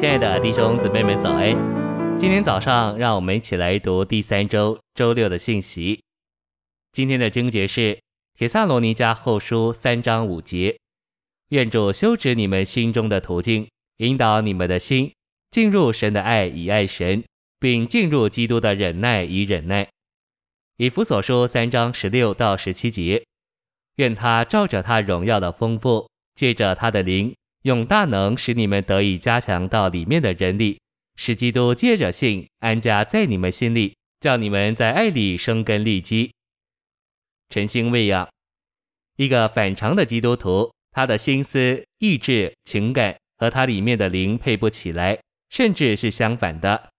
亲爱的弟兄姊妹们，早安！今天早上，让我们一起来读第三周周六的信息。今天的经节是《帖撒罗尼迦后书》三章五节：愿主修直你们心中的途径，引导你们的心进入神的爱以爱神，并进入基督的忍耐以忍耐。以弗所书三章十六到十七节：愿他照着他荣耀的丰富，借着他的灵。用大能使你们得以加强到里面的人力，使基督借着信安家在你们心里，叫你们在爱里生根立基。晨星喂养，一个反常的基督徒，他的心思、意志、情感和他里面的灵配不起来，甚至是相反的。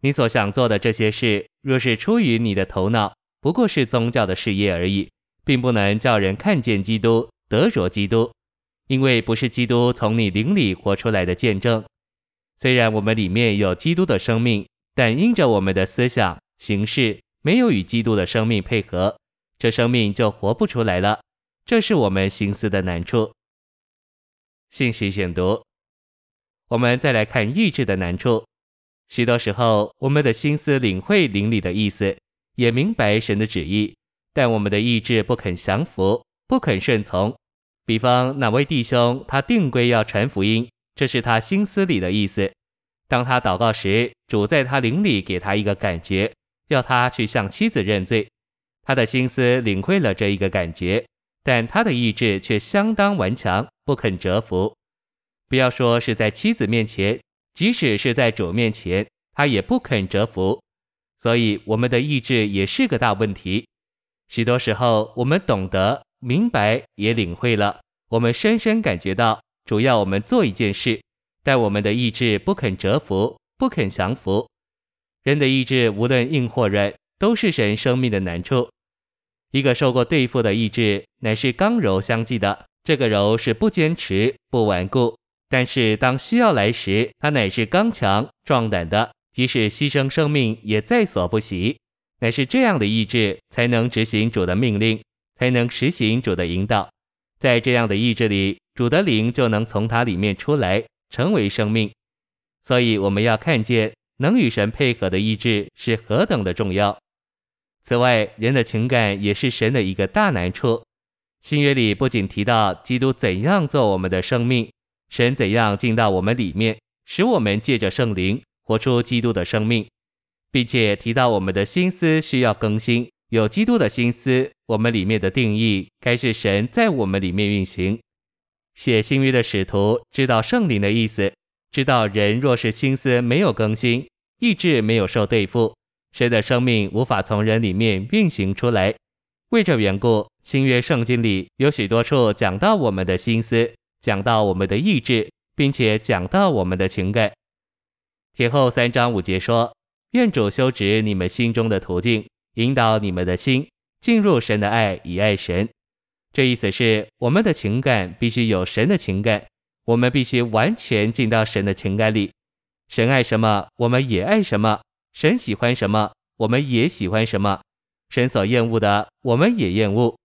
你所想做的这些事，若是出于你的头脑，不过是宗教的事业而已，并不能叫人看见基督，得着基督。因为不是基督从你灵里活出来的见证，虽然我们里面有基督的生命，但因着我们的思想行事没有与基督的生命配合，这生命就活不出来了。这是我们心思的难处。信息选读，我们再来看意志的难处。许多时候，我们的心思领会灵里的意思，也明白神的旨意，但我们的意志不肯降服，不肯顺从。比方哪位弟兄，他定规要传福音，这是他心思里的意思。当他祷告时，主在他灵里给他一个感觉，要他去向妻子认罪。他的心思领会了这一个感觉，但他的意志却相当顽强，不肯折服。不要说是在妻子面前，即使是在主面前，他也不肯折服。所以我们的意志也是个大问题。许多时候，我们懂得。明白也领会了，我们深深感觉到，主要我们做一件事，但我们的意志不肯折服，不肯降服。人的意志无论硬或软，都是神生命的难处。一个受过对付的意志，乃是刚柔相济的。这个柔是不坚持、不顽固，但是当需要来时，它乃是刚强、壮胆的，即使牺牲生命也在所不惜。乃是这样的意志，才能执行主的命令。才能实行主的引导，在这样的意志里，主的灵就能从它里面出来，成为生命。所以我们要看见能与神配合的意志是何等的重要。此外，人的情感也是神的一个大难处。新约里不仅提到基督怎样做我们的生命，神怎样进到我们里面，使我们借着圣灵活出基督的生命，并且提到我们的心思需要更新。有基督的心思，我们里面的定义该是神在我们里面运行。写新约的使徒知道圣灵的意思，知道人若是心思没有更新，意志没有受对付，神的生命无法从人里面运行出来。为这缘故，新约圣经里有许多处讲到我们的心思，讲到我们的意志，并且讲到我们的情感。帖后三章五节说：“愿主修直你们心中的途径。”引导你们的心进入神的爱以爱神，这意思是我们的情感必须有神的情感，我们必须完全进到神的情感里。神爱什么，我们也爱什么；神喜欢什么，我们也喜欢什么；神所厌恶的，我们也厌恶。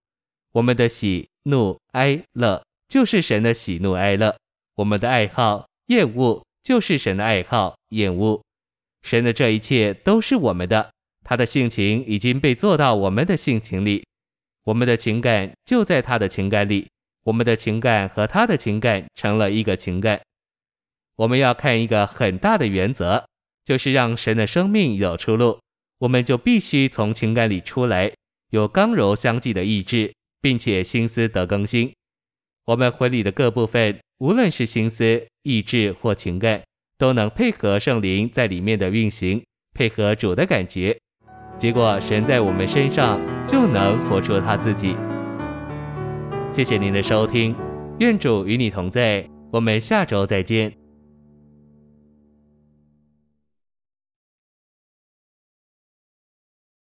我们的喜怒哀乐就是神的喜怒哀乐，我们的爱好厌恶就是神的爱好厌恶。神的这一切都是我们的。他的性情已经被做到我们的性情里，我们的情感就在他的情感里，我们的情感和他的情感成了一个情感。我们要看一个很大的原则，就是让神的生命有出路，我们就必须从情感里出来，有刚柔相济的意志，并且心思得更新。我们魂里的各部分，无论是心思、意志或情感，都能配合圣灵在里面的运行，配合主的感觉。结果，神在我们身上就能活出他自己。谢谢您的收听，愿主与你同在，我们下周再见。